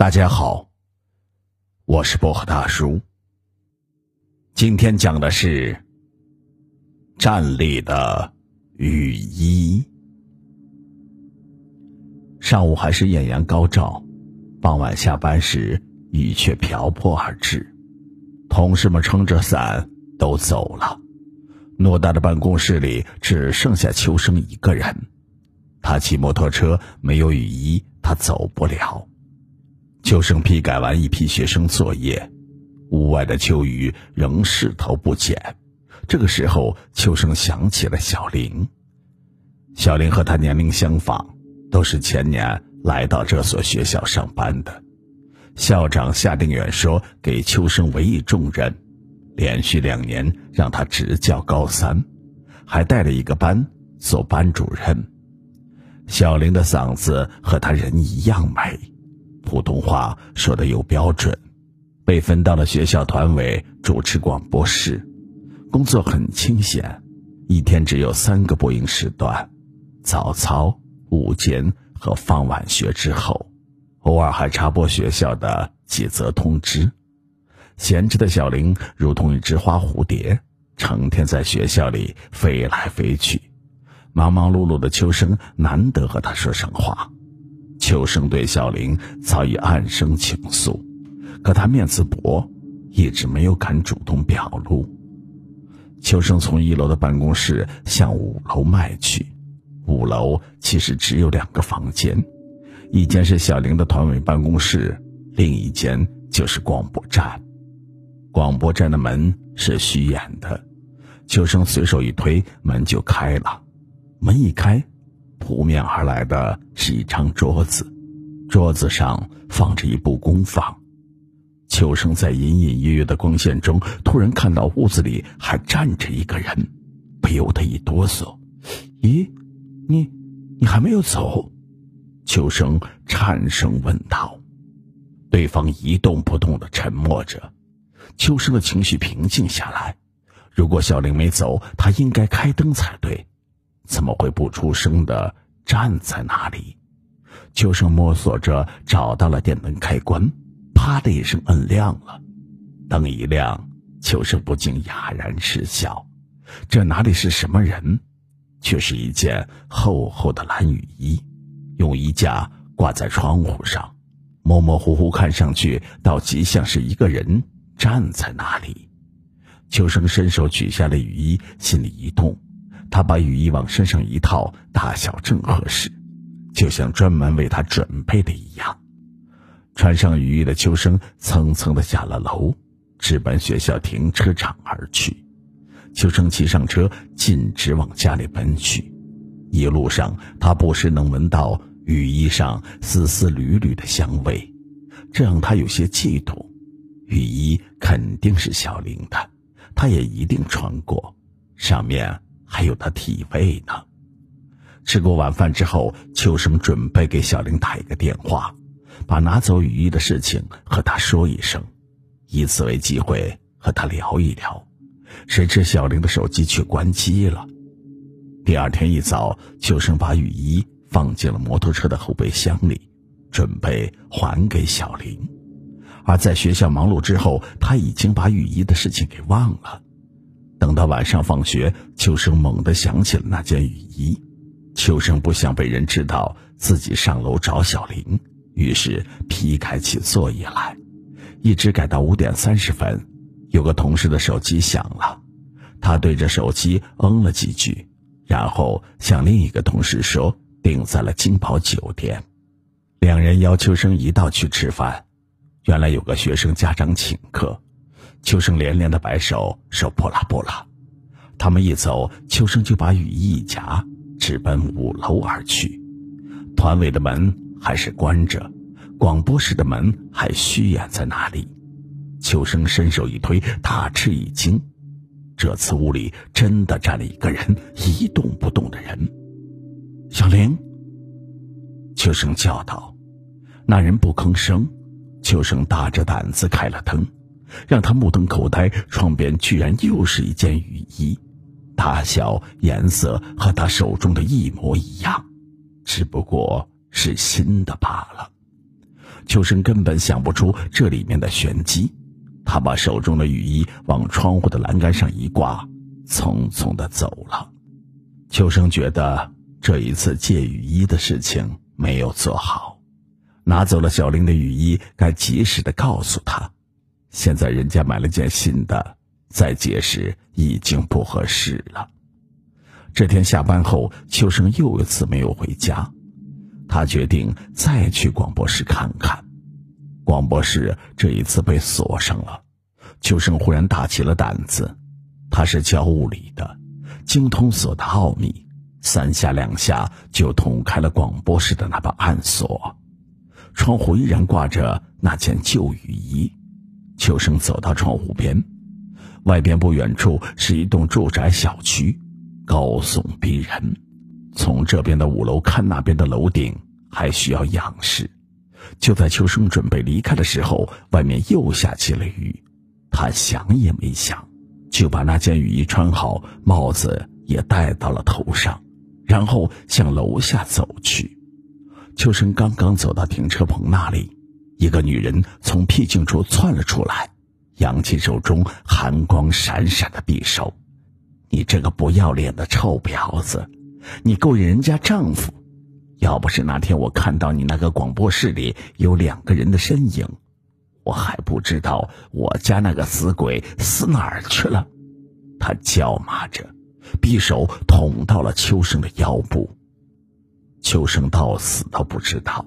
大家好，我是薄荷大叔。今天讲的是站立的雨衣。上午还是艳阳高照，傍晚下班时雨却瓢泼而至，同事们撑着伞都走了，偌大的办公室里只剩下秋生一个人。他骑摩托车，没有雨衣，他走不了。秋生批改完一批学生作业，屋外的秋雨仍势头不减。这个时候，秋生想起了小玲。小玲和他年龄相仿，都是前年来到这所学校上班的。校长夏定远说，给秋生委以重任，连续两年让他执教高三，还带了一个班做班主任。小玲的嗓子和他人一样美。普通话说的又标准，被分到了学校团委主持广播室，工作很清闲，一天只有三个播音时段：早操、午间和放晚学之后，偶尔还插播学校的几则通知。闲着的小玲如同一只花蝴蝶，成天在学校里飞来飞去。忙忙碌碌的秋生难得和他说上话。秋生对小玲早已暗生情愫，可他面子薄，一直没有敢主动表露。秋生从一楼的办公室向五楼迈去，五楼其实只有两个房间，一间是小玲的团委办公室，另一间就是广播站。广播站的门是虚掩的，秋生随手一推，门就开了。门一开。扑面而来的是一张桌子，桌子上放着一部功放。秋生在隐隐约约的光线中，突然看到屋子里还站着一个人，不由得一哆嗦。咦，你，你还没有走？秋生颤声问道。对方一动不动的沉默着。秋生的情绪平静下来。如果小玲没走，他应该开灯才对。怎么会不出声的站在那里？秋生摸索着找到了电灯开关，啪的一声摁亮了。灯一亮，秋生不禁哑然失笑。这哪里是什么人，却是一件厚厚的蓝雨衣，用衣架挂在窗户上，模模糊糊看上去倒极像是一个人站在那里。秋生伸手取下了雨衣，心里一动。他把雨衣往身上一套，大小正合适，就像专门为他准备的一样。穿上雨衣的秋生蹭蹭的下了楼，直奔学校停车场而去。秋生骑上车，径直往家里奔去。一路上，他不时能闻到雨衣上丝丝缕缕的香味，这让他有些嫉妒。雨衣肯定是小玲的，他也一定穿过，上面。还有他体味呢。吃过晚饭之后，秋生准备给小玲打一个电话，把拿走雨衣的事情和他说一声，以此为机会和他聊一聊。谁知小玲的手机却关机了。第二天一早，秋生把雨衣放进了摩托车的后备箱里，准备还给小玲。而在学校忙碌之后，他已经把雨衣的事情给忘了。等到晚上放学，秋生猛地想起了那件雨衣。秋生不想被人知道自己上楼找小玲，于是批改起作业来，一直改到五点三十分。有个同事的手机响了，他对着手机嗯了几句，然后向另一个同事说订在了金宝酒店。两人邀秋生一道去吃饭。原来有个学生家长请客。秋生连连的摆手说：“不啦不啦。”他们一走，秋生就把雨衣一夹，直奔五楼而去。团委的门还是关着，广播室的门还虚掩在那里。秋生伸手一推，大吃一惊，这次屋里真的站了一个人，一动不动的人。小玲，秋生叫道。那人不吭声。秋生大着胆子开了灯。让他目瞪口呆，窗边居然又是一件雨衣，大小、颜色和他手中的一模一样，只不过是新的罢了。秋生根本想不出这里面的玄机，他把手中的雨衣往窗户的栏杆上一挂，匆匆的走了。秋生觉得这一次借雨衣的事情没有做好，拿走了小玲的雨衣，该及时的告诉她，现在人家买了件新的，再解释已经不合适了。这天下班后，秋生又一次没有回家。他决定再去广播室看看，广播室这一次被锁上了。秋生忽然大起了胆子，他是教物理的，精通锁的奥秘，三下两下就捅开了广播室的那把暗锁。窗户依然挂着那件旧雨衣。秋生走到窗户边，外边不远处是一栋住宅小区，高耸逼人。从这边的五楼看那边的楼顶，还需要仰视。就在秋生准备离开的时候，外面又下起了雨。他想也没想，就把那件雨衣穿好，帽子也戴到了头上，然后向楼下走去。秋生刚刚走到停车棚那里，一个女人从僻静处窜了出来，扬起手中寒光闪闪的匕首：“你这个不要脸的臭婊子！”你勾引人家丈夫，要不是那天我看到你那个广播室里有两个人的身影，我还不知道我家那个死鬼死哪儿去了。他叫骂着，匕首捅到了秋生的腰部。秋生到死都不知道，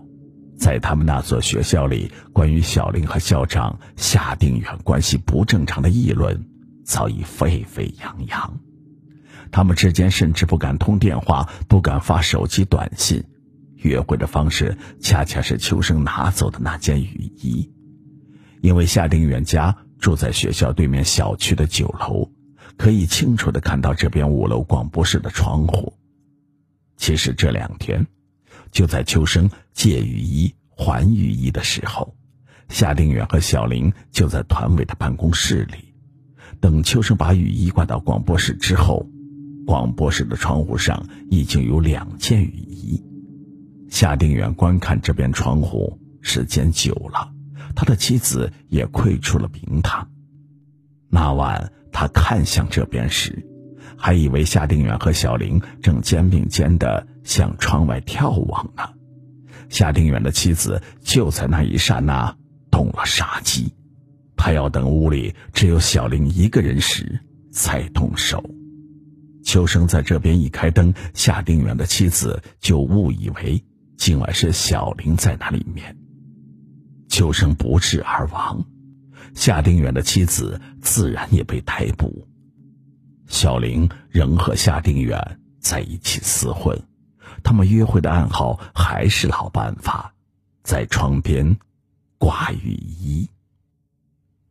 在他们那所学校里，关于小林和校长夏定远关系不正常的议论早已沸沸扬扬。他们之间甚至不敢通电话，不敢发手机短信。约会的方式恰恰是秋生拿走的那件雨衣，因为夏定远家住在学校对面小区的九楼，可以清楚的看到这边五楼广播室的窗户。其实这两天，就在秋生借雨衣还雨衣的时候，夏定远和小林就在团委的办公室里，等秋生把雨衣挂到广播室之后。广播室的窗户上已经有两件雨衣。夏定远观看这边窗户时间久了，他的妻子也窥出了名堂。那晚他看向这边时，还以为夏定远和小玲正肩并肩的向窗外眺望呢。夏定远的妻子就在那一刹那动了杀机，他要等屋里只有小玲一个人时才动手。秋生在这边一开灯，夏定远的妻子就误以为今晚是小林在那里面。秋生不治而亡，夏定远的妻子自然也被逮捕。小林仍和夏定远在一起厮混，他们约会的暗号还是老办法，在窗边挂雨衣。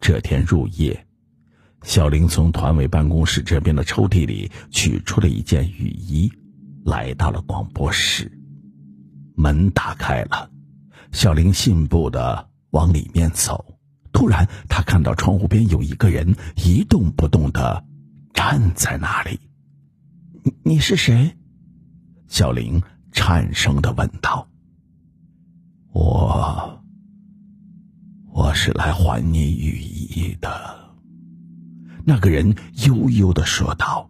这天入夜。小林从团委办公室这边的抽屉里取出了一件雨衣，来到了广播室。门打开了，小林信步的往里面走。突然，他看到窗户边有一个人一动不动的站在那里。“你你是谁？”小林颤声的问道。“我，我是来还你雨衣的。”那个人悠悠的说道：“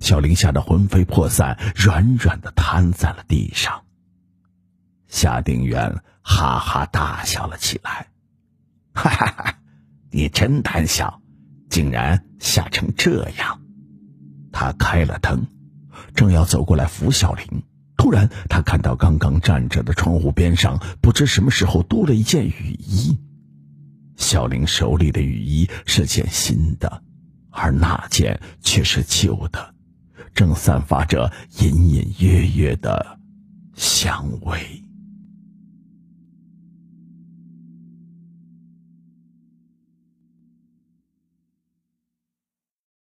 小林吓得魂飞魄散，软软的瘫在了地上。”夏定远哈哈大笑了起来：“哈哈哈，你真胆小，竟然吓成这样！”他开了灯，正要走过来扶小林，突然他看到刚刚站着的窗户边上，不知什么时候多了一件雨衣。小林手里的雨衣是件新的。而那件却是旧的，正散发着隐隐约约的香味